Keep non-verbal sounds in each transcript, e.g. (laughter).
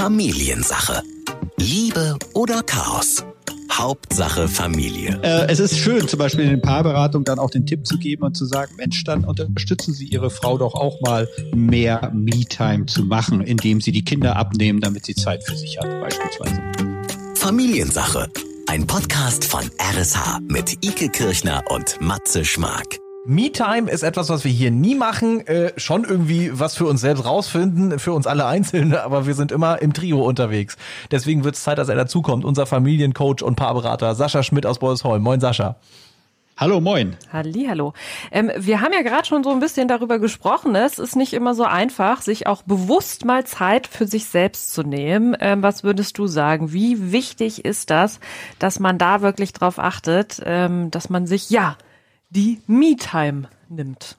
Familiensache. Liebe oder Chaos? Hauptsache Familie. Äh, es ist schön, zum Beispiel in den Paarberatungen dann auch den Tipp zu geben und zu sagen, Mensch, dann unterstützen Sie Ihre Frau doch auch mal mehr Me-Time zu machen, indem Sie die Kinder abnehmen, damit sie Zeit für sich hat, beispielsweise. Familiensache. Ein Podcast von RSH mit Ike Kirchner und Matze Schmark. Me-Time ist etwas, was wir hier nie machen, äh, schon irgendwie was für uns selbst rausfinden, für uns alle Einzelne, (laughs) aber wir sind immer im Trio unterwegs. Deswegen wird es Zeit, dass er dazukommt, unser Familiencoach und Paarberater Sascha Schmidt aus Bolsholm. Moin Sascha. Hallo, moin. Hallo. Ähm, wir haben ja gerade schon so ein bisschen darüber gesprochen. Es ist nicht immer so einfach, sich auch bewusst mal Zeit für sich selbst zu nehmen. Ähm, was würdest du sagen? Wie wichtig ist das, dass man da wirklich drauf achtet, ähm, dass man sich ja die Me-Time nimmt.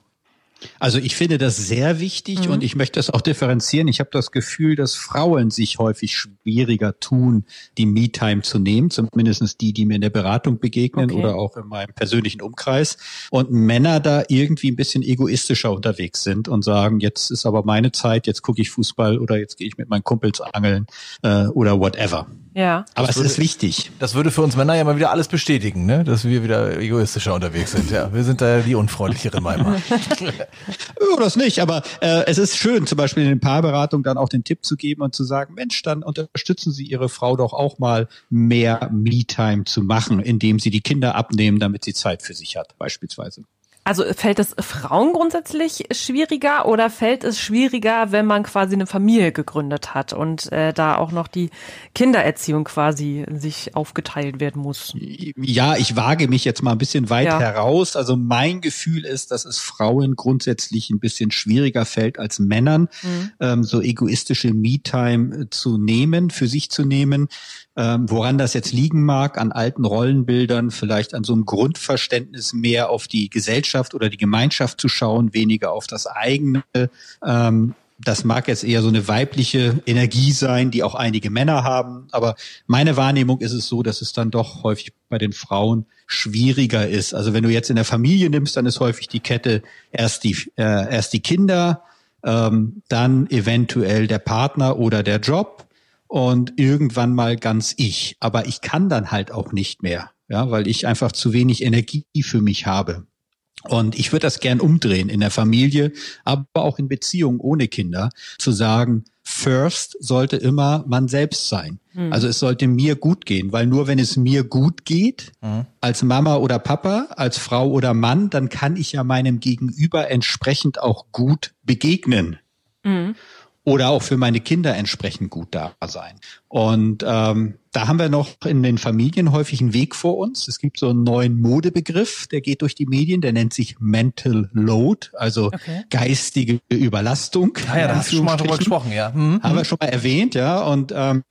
Also ich finde das sehr wichtig mhm. und ich möchte das auch differenzieren. Ich habe das Gefühl, dass Frauen sich häufig schwieriger tun, die Me-Time zu nehmen, zumindestens die, die mir in der Beratung begegnen okay. oder auch in meinem persönlichen Umkreis. Und Männer da irgendwie ein bisschen egoistischer unterwegs sind und sagen, jetzt ist aber meine Zeit, jetzt gucke ich Fußball oder jetzt gehe ich mit meinen Kumpels angeln äh, oder whatever. Ja. Aber das es würde, ist wichtig. Das würde für uns Männer ja mal wieder alles bestätigen, ne? dass wir wieder egoistischer unterwegs sind. Ja, wir sind da die unfreundlicheren manchmal. (laughs) oh, das nicht, aber äh, es ist schön, zum Beispiel in den Paarberatungen dann auch den Tipp zu geben und zu sagen, Mensch, dann unterstützen Sie Ihre Frau doch auch mal mehr Me-Time zu machen, indem Sie die Kinder abnehmen, damit sie Zeit für sich hat, beispielsweise. Also fällt es Frauen grundsätzlich schwieriger oder fällt es schwieriger, wenn man quasi eine Familie gegründet hat und äh, da auch noch die Kindererziehung quasi sich aufgeteilt werden muss? Ja, ich wage mich jetzt mal ein bisschen weit ja. heraus. Also mein Gefühl ist, dass es Frauen grundsätzlich ein bisschen schwieriger fällt als Männern, mhm. ähm, so egoistische Me-Time zu nehmen, für sich zu nehmen. Ähm, woran das jetzt liegen mag, an alten Rollenbildern, vielleicht an so einem Grundverständnis mehr auf die Gesellschaft oder die Gemeinschaft zu schauen, weniger auf das eigene. Ähm, das mag jetzt eher so eine weibliche Energie sein, die auch einige Männer haben. Aber meine Wahrnehmung ist es so, dass es dann doch häufig bei den Frauen schwieriger ist. Also wenn du jetzt in der Familie nimmst, dann ist häufig die Kette erst die, äh, erst die Kinder, ähm, dann eventuell der Partner oder der Job und irgendwann mal ganz ich. Aber ich kann dann halt auch nicht mehr, ja, weil ich einfach zu wenig Energie für mich habe. Und ich würde das gern umdrehen in der Familie, aber auch in Beziehungen ohne Kinder, zu sagen, first sollte immer man selbst sein. Mhm. Also es sollte mir gut gehen, weil nur wenn es mir gut geht, mhm. als Mama oder Papa, als Frau oder Mann, dann kann ich ja meinem Gegenüber entsprechend auch gut begegnen. Mhm oder auch für meine Kinder entsprechend gut da sein. Und ähm, da haben wir noch in den Familien häufig einen Weg vor uns. Es gibt so einen neuen Modebegriff, der geht durch die Medien, der nennt sich Mental Load, also okay. geistige Überlastung. Ah ja, da hast du schon mal drüber gesprochen, ja. Mhm. Haben wir schon mal erwähnt, ja. Und ähm,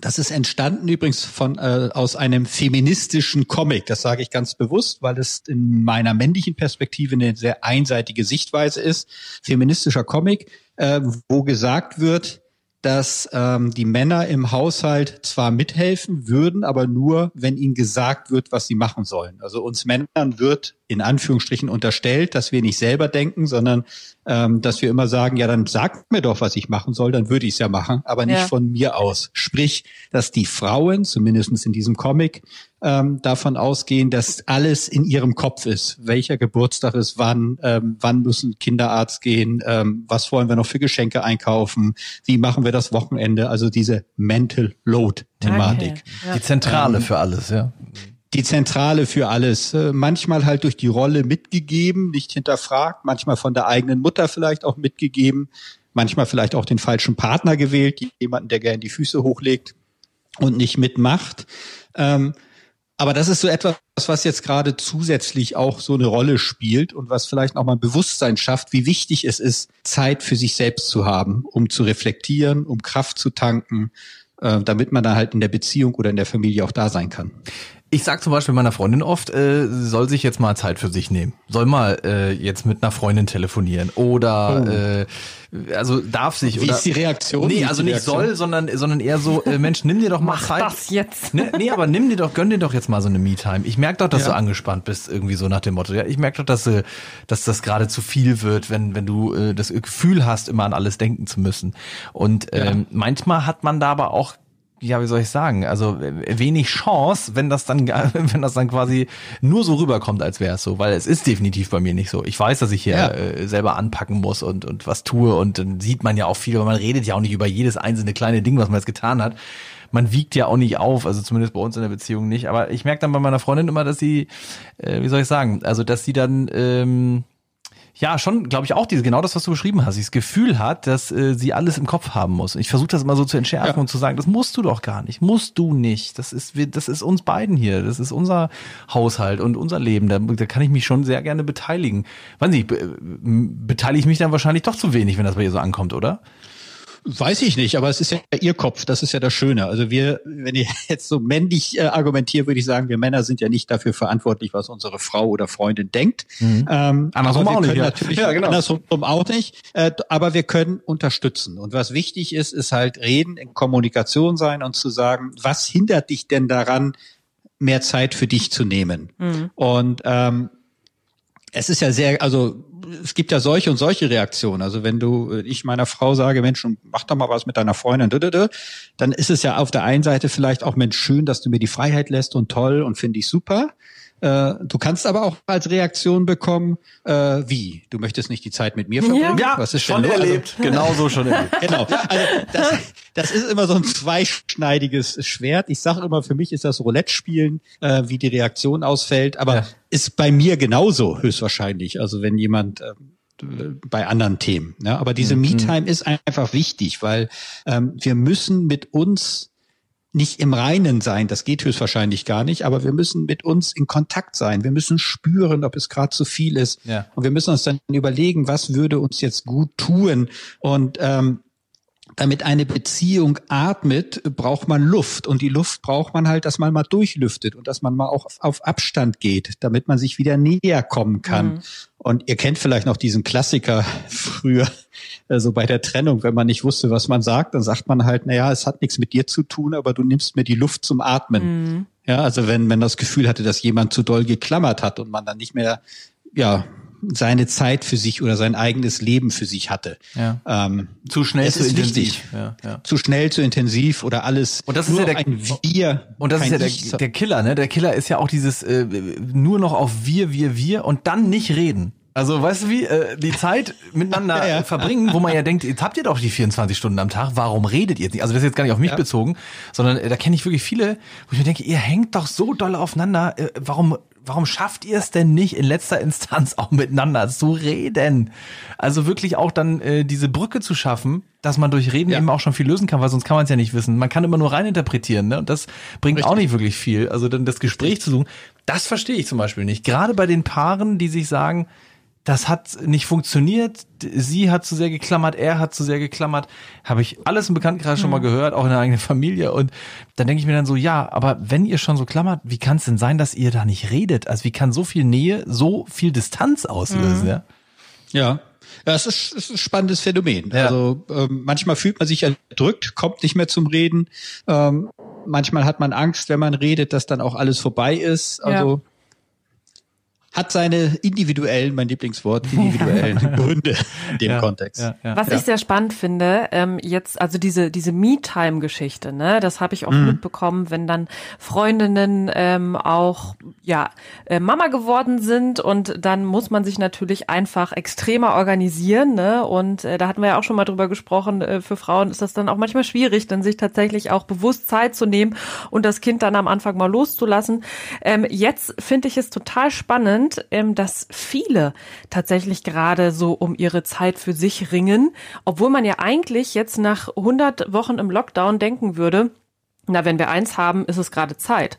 das ist entstanden übrigens von äh, aus einem feministischen Comic. Das sage ich ganz bewusst, weil es in meiner männlichen Perspektive eine sehr einseitige Sichtweise ist. Feministischer Comic äh, wo gesagt wird, dass ähm, die Männer im Haushalt zwar mithelfen würden, aber nur, wenn ihnen gesagt wird, was sie machen sollen. Also uns Männern wird in Anführungsstrichen unterstellt, dass wir nicht selber denken, sondern ähm, dass wir immer sagen, ja, dann sagt mir doch, was ich machen soll, dann würde ich es ja machen, aber nicht ja. von mir aus. Sprich, dass die Frauen, zumindestens in diesem Comic, ähm, davon ausgehen, dass alles in ihrem Kopf ist. Welcher Geburtstag ist wann, ähm, wann müssen Kinderarzt gehen, ähm, was wollen wir noch für Geschenke einkaufen, wie machen wir das Wochenende, also diese Mental Load-Thematik. Okay. Ja. Die Zentrale ähm, für alles, ja die Zentrale für alles. Äh, manchmal halt durch die Rolle mitgegeben, nicht hinterfragt, manchmal von der eigenen Mutter vielleicht auch mitgegeben, manchmal vielleicht auch den falschen Partner gewählt, jemanden, der gerne die Füße hochlegt und nicht mitmacht. Ähm, aber das ist so etwas, was jetzt gerade zusätzlich auch so eine Rolle spielt und was vielleicht noch mal ein Bewusstsein schafft, wie wichtig es ist, Zeit für sich selbst zu haben, um zu reflektieren, um Kraft zu tanken, äh, damit man da halt in der Beziehung oder in der Familie auch da sein kann. Ich sag zum Beispiel meiner Freundin oft, äh, soll sich jetzt mal Zeit für sich nehmen. Soll mal äh, jetzt mit einer Freundin telefonieren oder oh. äh, also darf sich Wie oder ist die Reaktion? Nee, also nicht Reaktion? soll, sondern sondern eher so äh, Mensch, nimm dir doch mal Mach Zeit. das jetzt. Ne, nee, aber nimm dir doch, gönn dir doch jetzt mal so eine Me-Time. Ich merke doch, dass Ja. du angespannt bist, irgendwie so nach dem Motto. Ja, ich merke doch, dass, äh, dass das gerade zu viel wird, wenn, wenn du äh, das Gefühl hast, immer an alles denken zu müssen. Und ähm, manchmal hat man da aber auch ja, wie soll ich sagen, also wenig Chance, wenn das dann, (laughs) wenn das dann quasi nur so rüberkommt, als wäre es so, weil es ist definitiv bei mir nicht so. Ich weiß, dass ich hier Ja. äh, selber anpacken muss und und was tue und dann sieht man ja auch viel, aber man redet ja auch nicht über jedes einzelne kleine Ding, was man jetzt getan hat. Man wiegt ja auch nicht auf, also zumindest bei uns in der Beziehung nicht. Aber ich merke dann bei meiner Freundin immer, dass sie, äh, wie soll ich sagen, also dass sie dann ähm, ja, schon, glaube ich, auch diese, genau das, was du beschrieben hast, dieses Gefühl hat, dass äh, sie alles im Kopf haben muss. Und ich versuche das immer so zu entschärfen Ja. und zu sagen, das musst du doch gar nicht, musst du nicht. Das ist, wir- das ist uns beiden hier, das ist unser Haushalt und unser Leben. Da, da kann ich mich schon sehr gerne beteiligen. Weiß nicht, be, m- beteilige ich mich dann wahrscheinlich doch zu wenig, wenn das bei ihr so ankommt, oder? Weiß ich nicht, aber es ist ja ihr Kopf, das ist ja das Schöne. Also wir, wenn ihr (laughs) jetzt so männlich äh, argumentiert, würde ich sagen, wir Männer sind ja nicht dafür verantwortlich, was unsere Frau oder Freundin denkt. Ähm, Andersrum auch nicht, ja. Ja, genau. Andersrum auch nicht. Äh, aber wir können unterstützen. Und was wichtig ist, ist halt reden, in Kommunikation sein und zu sagen, was hindert dich denn daran, mehr Zeit für dich zu nehmen? Und ähm, es ist ja sehr, also es gibt ja solche und solche Reaktionen. Also wenn du, äh, ich meiner Frau sage, Mensch, mach doch mal was mit deiner Freundin, dann ist es ja auf der einen Seite vielleicht auch, Mensch, schön, dass du mir die Freiheit lässt und toll und finde ich super. Äh, Du kannst aber auch als Reaktion bekommen, äh, wie? Du möchtest nicht die Zeit mit mir verbringen? was ist schon denn los? Also, erlebt. Genau so schon erlebt. (laughs) Genau. Also das, das ist immer so ein zweischneidiges Schwert. Ich sage immer, für mich ist das Roulette-Spielen, äh, wie die Reaktion ausfällt. Aber Ja. ist bei mir genauso höchstwahrscheinlich. Also wenn jemand äh, bei anderen Themen. Ne? Aber diese Me-Time ist einfach wichtig, weil ähm, wir müssen mit uns nicht im Reinen sein, das geht höchstwahrscheinlich gar nicht, aber wir müssen mit uns in Kontakt sein. Wir müssen spüren, ob es gerade zu viel ist. Ja. Und wir müssen uns dann überlegen, was würde uns jetzt gut tun. Und ähm, damit eine Beziehung atmet, braucht man Luft. Und die Luft braucht man halt, dass man mal durchlüftet und dass man mal auch auf, Abstand geht, damit man sich wieder näher kommen kann. Und ihr kennt vielleicht noch diesen Klassiker früher, äh, so bei der Trennung, wenn man nicht wusste, was man sagt, dann sagt man halt, naja, es hat nichts mit dir zu tun, aber du nimmst mir die Luft zum Atmen. Ja, also wenn man das Gefühl hatte, dass jemand zu doll geklammert hat und man dann nicht mehr, ja, seine Zeit für sich oder sein eigenes Leben für sich hatte. Ja. Ähm, Zu schnell, zu intensiv. Ja, ja. zu schnell, zu intensiv oder alles. Und das ist ja der- ein Wir. Und das ist ja der, der Killer, ne? Der Killer ist ja auch dieses äh, nur noch auf wir, wir, wir und dann nicht reden. Also weißt du wie, äh, die Zeit miteinander (laughs) Ja, ja. verbringen, wo man ja denkt, jetzt habt ihr doch die 24 Stunden am Tag, warum redet ihr jetzt nicht? Also das ist jetzt gar nicht auf mich Ja. bezogen, sondern äh, da kenne ich wirklich viele, wo ich mir denke, ihr hängt doch so doll aufeinander, äh, warum warum schafft ihr es denn nicht in letzter Instanz auch miteinander zu reden? Also wirklich auch dann äh, diese Brücke zu schaffen, dass man durch Reden Ja. eben auch schon viel lösen kann, weil sonst kann man es ja nicht wissen. Man kann immer nur reininterpretieren, ne? Und das bringt Richtig. auch nicht wirklich viel. Also dann das Gespräch zu suchen, das verstehe ich zum Beispiel nicht. Gerade bei den Paaren, die sich sagen, das hat nicht funktioniert, sie hat zu sehr geklammert, er hat zu sehr geklammert, habe ich alles im Bekanntenkreis schon mal gehört, auch in der eigenen Familie. Und dann denke ich mir dann so, ja, aber wenn ihr schon so klammert, wie kann es denn sein, dass ihr da nicht redet? Also wie kann so viel Nähe so viel Distanz auslösen? Ja? Ja. Ja, es ist, es ist ein spannendes Phänomen. Ja. Also ähm, manchmal fühlt man sich erdrückt, kommt nicht mehr zum Reden. Ähm, manchmal hat man Angst, wenn man redet, dass dann auch alles vorbei ist. Also hat seine individuellen, mein Lieblingswort, (laughs) individuellen Gründe in dem Ja, Kontext. Ja, ja. Was ich sehr spannend finde, ähm, jetzt, also diese, diese Me-Time-Geschichte, ne, das habe ich auch mitbekommen, wenn dann Freundinnen ähm, auch ja äh, Mama geworden sind und dann muss man sich natürlich einfach extremer organisieren, ne? Und äh, da hatten wir ja auch schon mal drüber gesprochen, äh, für Frauen ist das dann auch manchmal schwierig, dann sich tatsächlich auch bewusst Zeit zu nehmen und das Kind dann am Anfang mal loszulassen. Ähm, jetzt finde ich es total spannend, ähm, dass viele tatsächlich gerade so um ihre Zeit für sich ringen, obwohl man ja eigentlich jetzt nach 100 Wochen im Lockdown denken würde, Na, wenn wir eins haben, ist es gerade Zeit.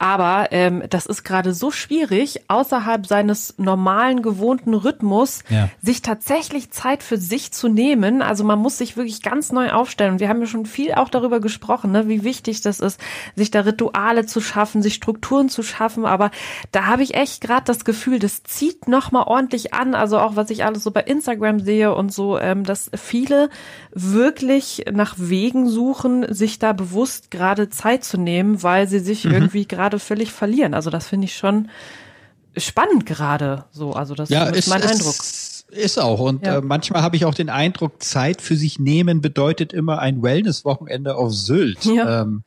Aber ähm, das ist gerade so schwierig, außerhalb seines normalen, gewohnten Rhythmus, ja. sich tatsächlich Zeit für sich zu nehmen. Also man muss sich wirklich ganz neu aufstellen. Und wir haben ja schon viel auch darüber gesprochen, ne, wie wichtig das ist, sich da Rituale zu schaffen, sich Strukturen zu schaffen. Aber da habe ich echt gerade das Gefühl, das zieht nochmal ordentlich an. Also auch, was ich alles so bei Instagram sehe und so, ähm, dass viele wirklich nach Wegen suchen, sich da bewusst gerade Zeit zu nehmen, weil sie sich mhm. irgendwie gerade völlig verlieren. Also das finde ich schon spannend gerade so. Also das ja, ist ist mein ist, Eindruck. Ist auch. Und ja. äh, manchmal habe ich auch den Eindruck, Zeit für sich nehmen bedeutet immer ein Wellness-Wochenende auf Sylt. Ja. Ähm,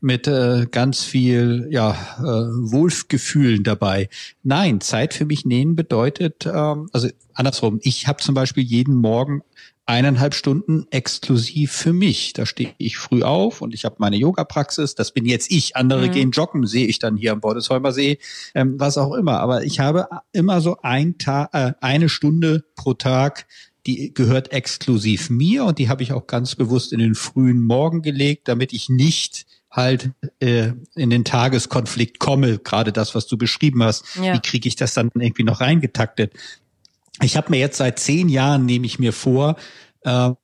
mit äh, ganz viel ja, äh, Wohlgefühlen dabei. Nein, Zeit für mich nehmen bedeutet, ähm, also andersrum, ich habe zum Beispiel jeden Morgen eineinhalb Stunden exklusiv für mich. Da stehe ich früh auf und ich habe meine Yoga-Praxis. Das bin jetzt ich. Andere mhm. gehen joggen, sehe ich dann hier am Bordesheimer See, ähm, was auch immer. Aber ich habe immer so ein Tag, äh, eine Stunde pro Tag, die gehört exklusiv mir und die habe ich auch ganz bewusst in den frühen Morgen gelegt, damit ich nicht halt äh, in den Tageskonflikt komme, gerade das, was du beschrieben hast. Ja. Wie kriege ich das dann irgendwie noch reingetaktet? Ich habe mir jetzt seit zehn Jahren, nehme ich mir vor, ähm,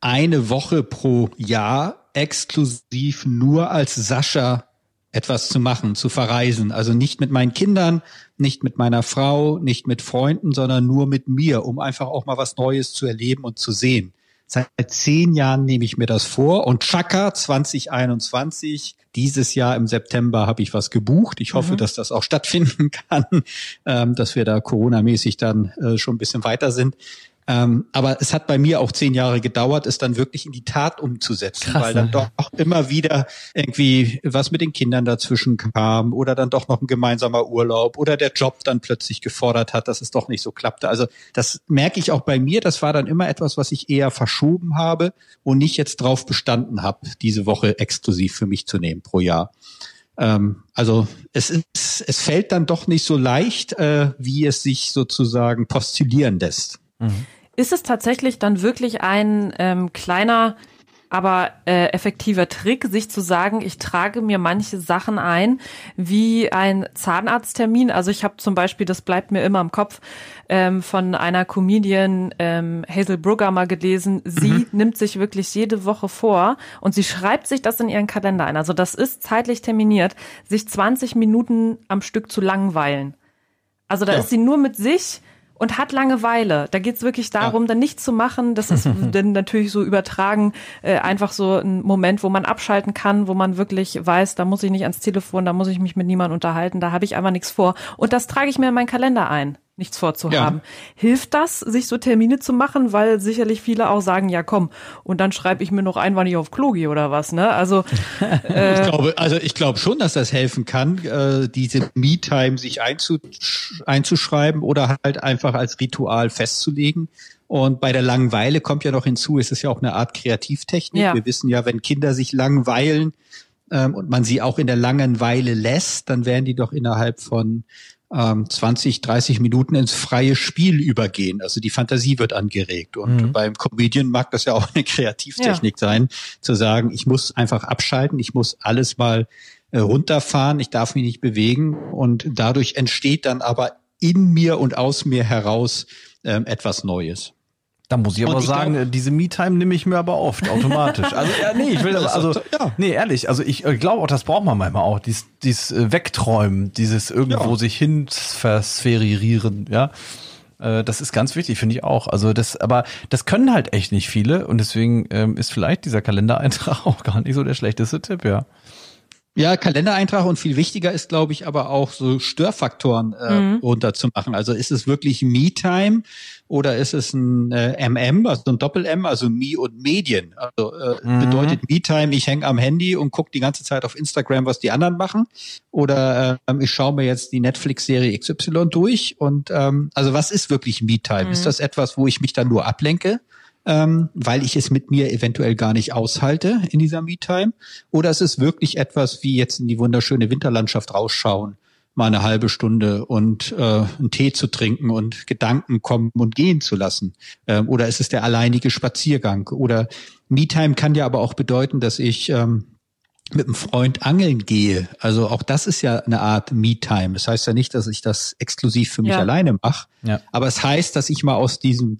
eine Woche pro Jahr exklusiv nur als Sascha etwas zu machen, zu verreisen. Also nicht mit meinen Kindern, nicht mit meiner Frau, nicht mit Freunden, sondern nur mit mir, um einfach auch mal was Neues zu erleben und zu sehen. Seit zehn Jahren nehme ich mir das vor und Chaka 2021, dieses Jahr im September habe ich was gebucht. Ich hoffe, mhm. dass das auch stattfinden (laughs) kann, ähm, dass wir da Corona-mäßig dann äh, schon ein bisschen weiter sind. Ähm, aber es hat bei mir auch zehn Jahre gedauert, es dann wirklich in die Tat umzusetzen, Krass, weil dann doch auch immer wieder irgendwie was mit den Kindern dazwischen kam oder dann doch noch ein gemeinsamer Urlaub oder der Job dann plötzlich gefordert hat, dass es doch nicht so klappte. Also das merke ich auch bei mir. Das war dann immer etwas, was ich eher verschoben habe und nicht jetzt drauf bestanden habe, diese Woche exklusiv für mich zu nehmen pro Jahr ähm, also es ist, es fällt dann doch nicht so leicht, äh, wie es sich sozusagen postulieren lässt. Mhm. Ist es tatsächlich dann wirklich ein ähm, kleiner, aber äh, effektiver Trick, sich zu sagen, ich trage mir manche Sachen ein, wie ein Zahnarzttermin. Also ich habe zum Beispiel, das bleibt mir immer im Kopf, ähm, von einer Comedian ähm, Hazel Brugger mal gelesen. Sie mhm. nimmt sich wirklich jede Woche vor und sie schreibt sich das in ihren Kalender ein. Also das ist zeitlich terminiert, sich 20 Minuten am Stück zu langweilen. Also da ja. ist sie nur mit sich und hat Langeweile. Da geht's wirklich darum, ja. dann nichts zu machen. Das ist (laughs) dann natürlich so übertragen, äh, einfach so ein Moment, wo man abschalten kann, wo man wirklich weiß, da muss ich nicht ans Telefon, da muss ich mich mit niemandem unterhalten, da habe ich einfach nichts vor. Und das trage ich mir in meinen Kalender ein nichts vorzuhaben. Ja. Hilft das, sich so Termine zu machen, weil sicherlich viele auch sagen, ja komm, und dann schreibe ich mir noch ein, wann ich auf Klo gehe oder was, ne? Also äh, (laughs) ich glaube, also ich glaube schon, dass das helfen kann, äh, diese Me-Time sich einzusch einzuschreiben oder halt einfach als Ritual festzulegen. Und bei der Langeweile kommt ja noch hinzu, es ist ja auch eine Art Kreativtechnik. Ja. Wir wissen ja, wenn Kinder sich langweilen ähm, und man sie auch in der Langeweile lässt, dann werden die doch innerhalb von ähm, 20, 30 Minuten ins freie Spiel übergehen. Also die Fantasie wird angeregt. Und mhm. beim Comedian mag das ja auch eine Kreativtechnik ja. sein, zu sagen, ich muss einfach abschalten, ich muss alles mal äh, runterfahren, ich darf mich nicht bewegen. Und dadurch entsteht dann aber in mir und aus mir heraus ähm, etwas Neues. Da muss ich aber ich sagen, glaub, diese Me-Time nehme ich mir aber oft automatisch. Also ja, nee, ich will aber, also ja. nee, ehrlich, also ich glaube auch, das braucht man manchmal auch, dieses, dieses äh, Wegträumen, dieses irgendwo ja. sich hin verspherieren, ja. Äh, das ist ganz wichtig, finde ich auch. Also das, aber das können halt echt nicht viele und deswegen ähm, ist vielleicht dieser Kalendereintrag (laughs) auch gar nicht so der schlechteste Tipp, ja. Ja, Kalendereintrag und viel wichtiger ist, glaube ich, aber auch so Störfaktoren äh, mhm. runterzumachen. Also ist es wirklich Me-Time oder ist es ein äh, MM, also ein Doppel-M, also Me und Medien? Also äh, mhm. bedeutet Me-Time, ich hänge am Handy und gucke die ganze Zeit auf Instagram, was die anderen machen. Oder äh, ich schaue mir jetzt die Netflix-Serie XY durch. Und ähm, also was ist wirklich Me-Time? Mhm. Ist das etwas, wo ich mich dann nur ablenke? Ähm, weil ich es mit mir eventuell gar nicht aushalte in dieser Me-Time? Oder ist es wirklich etwas wie jetzt in die wunderschöne Winterlandschaft rausschauen, mal eine halbe Stunde und äh, einen Tee zu trinken und Gedanken kommen und gehen zu lassen? Ähm, oder ist es der alleinige Spaziergang? Oder Me-Time kann ja aber auch bedeuten, dass ich ähm, mit einem Freund angeln gehe, also auch das ist ja eine Art Me-Time. Das heißt ja nicht, dass ich das exklusiv für mich ja. alleine mache, ja. aber es heißt, dass ich mal aus diesem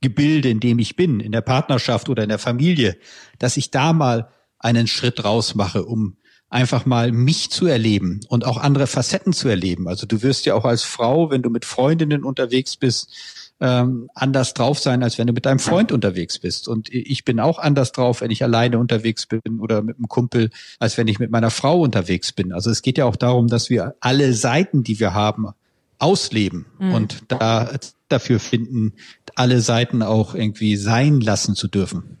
Beziehungsgebilde, in dem ich bin, in der Partnerschaft oder in der Familie, dass ich da mal einen Schritt raus mache, um einfach mal mich zu erleben und auch andere Facetten zu erleben. Also du wirst ja auch als Frau, wenn du mit Freundinnen unterwegs bist, ähm, anders drauf sein, als wenn du mit deinem Freund unterwegs bist. Und ich bin auch anders drauf, wenn ich alleine unterwegs bin oder mit einem Kumpel, als wenn ich mit meiner Frau unterwegs bin. Also es geht ja auch darum, dass wir alle Seiten, die wir haben, ausleben mhm. und da dafür finden, alle Seiten auch irgendwie sein lassen zu dürfen.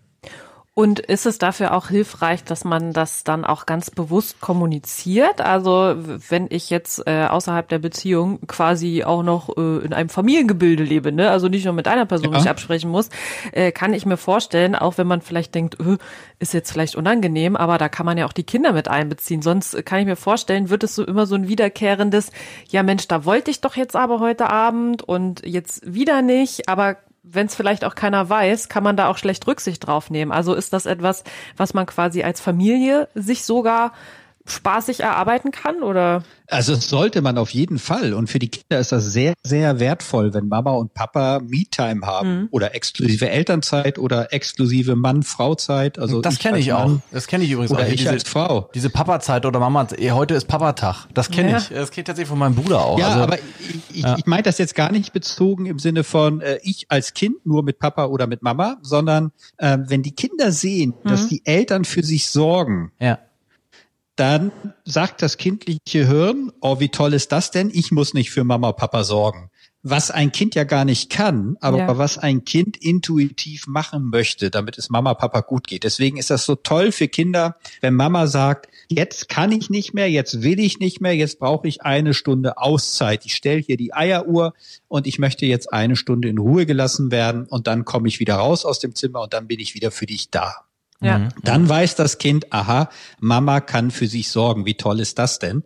Und ist es dafür auch hilfreich, dass man das dann auch ganz bewusst kommuniziert? Also wenn ich jetzt äh, außerhalb der Beziehung quasi auch noch äh, in einem Familiengebilde lebe, ne? also nicht nur mit einer Person ja. mich absprechen muss, äh, kann ich mir vorstellen, auch wenn man vielleicht denkt, äh, ist jetzt vielleicht unangenehm, aber da kann man ja auch die Kinder mit einbeziehen. Sonst kann ich mir vorstellen, wird es so immer so ein wiederkehrendes, ja Mensch, da wollte ich doch jetzt aber heute Abend und jetzt wieder nicht, aber wenn es vielleicht auch keiner weiß, kann man da auch schlecht Rücksicht drauf nehmen. Also ist das etwas, was man quasi als Familie sich sogar spaßig erarbeiten kann oder? Also sollte man auf jeden Fall. Und für die Kinder ist das sehr, sehr wertvoll, wenn Mama und Papa Me-Time haben mhm. oder exklusive Elternzeit oder exklusive Mann-Frau-Zeit. Also das kenne ich auch. Das kenne ich übrigens oder auch. Ich diese, als Frau. Diese Papa-Zeit oder Mama, heute ist Papa-Tag. Das kenne ja. ich. Das geht tatsächlich von meinem Bruder auch. Ja, also, aber ich, ja. ich meine das jetzt gar nicht bezogen im Sinne von äh, ich als Kind nur mit Papa oder mit Mama, sondern äh, wenn die Kinder sehen, mhm. dass die Eltern für sich sorgen. Ja dann sagt das kindliche Hirn, oh, wie toll ist das denn? Ich muss nicht für Mama, Papa sorgen. Was ein Kind ja gar nicht kann, aber ja. was ein Kind intuitiv machen möchte, damit es Mama, Papa gut geht. Deswegen ist das so toll für Kinder, wenn Mama sagt, jetzt kann ich nicht mehr, jetzt will ich nicht mehr, jetzt brauche ich eine Stunde Auszeit. Ich stelle hier die Eieruhr und ich möchte jetzt eine Stunde in Ruhe gelassen werden und dann komme ich wieder raus aus dem Zimmer und dann bin ich wieder für dich da. Ja. Mhm. Dann weiß das Kind, aha, Mama kann für sich sorgen. Wie toll ist das denn?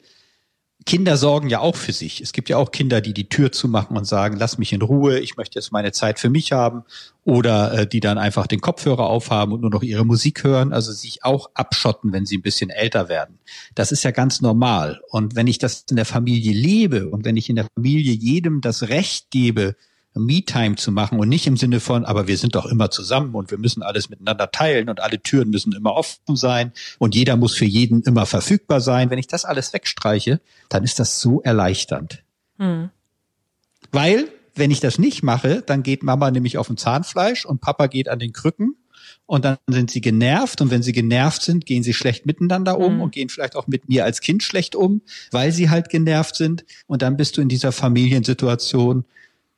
Kinder sorgen ja auch für sich. Es gibt ja auch Kinder, die die Tür zumachen und sagen, lass mich in Ruhe, ich möchte jetzt meine Zeit für mich haben. Oder äh, die dann einfach den Kopfhörer aufhaben und nur noch ihre Musik hören, also sich auch abschotten, wenn sie ein bisschen älter werden. Das ist ja ganz normal. Und wenn ich das in der Familie lebe und wenn ich in der Familie jedem das Recht gebe, Me-Time zu machen und nicht im Sinne von, aber wir sind doch immer zusammen und wir müssen alles miteinander teilen und alle Türen müssen immer offen sein und jeder muss für jeden immer verfügbar sein. Wenn ich das alles wegstreiche, dann ist das so erleichternd. Hm. Weil, wenn ich das nicht mache, dann geht Mama nämlich auf dem Zahnfleisch und Papa geht an den Krücken und dann sind sie genervt und wenn sie genervt sind, gehen sie schlecht miteinander um mhm. und gehen vielleicht auch mit mir als Kind schlecht um, weil sie halt genervt sind und dann bist du in dieser Familiensituation,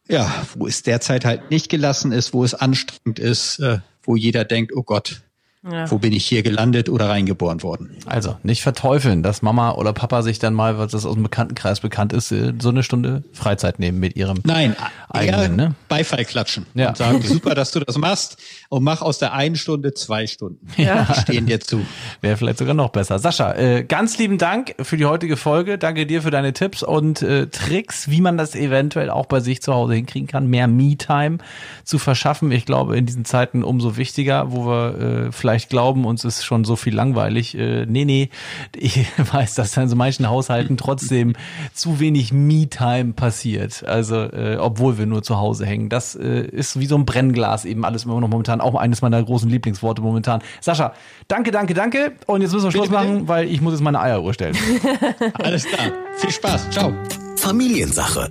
ja, wo es derzeit halt nicht gelassen ist, wo es anstrengend ist, äh, wo jeder denkt, oh Gott, ja. Wo bin ich hier gelandet oder reingeboren worden? Also nicht verteufeln, dass Mama oder Papa sich dann mal, was das aus dem Bekanntenkreis bekannt ist, äh, so eine Stunde Freizeit nehmen mit ihrem Nein, eigenen ne? Beifall klatschen ja. und sagen, super, dass du das machst und mach aus der einen Stunde zwei Stunden. Ja. Die stehen dir zu. Wäre vielleicht sogar noch besser. Sascha, äh, ganz lieben Dank für die heutige Folge. Danke dir für deine Tipps und äh, Tricks, wie man das eventuell auch bei sich zu Hause hinkriegen kann, mehr Me-Time zu verschaffen. Ich glaube, in diesen Zeiten umso wichtiger, wo wir äh, vielleicht vielleicht glauben, uns ist schon so viel langweilig. Äh, nee, nee, (laughs) ich weiß, dass in so manchen Haushalten trotzdem (laughs) zu wenig Me-Time passiert. Also, äh, obwohl wir nur zu Hause hängen. Das äh, ist wie so ein Brennglas eben alles immer noch momentan. Auch eines meiner großen Lieblingsworte momentan. Sascha, danke, danke, danke. Und jetzt müssen wir Schluss bitte, machen, weil ich muss jetzt meine Eieruhr stellen. (laughs) Alles klar. Viel Spaß. Ciao. Familiensache.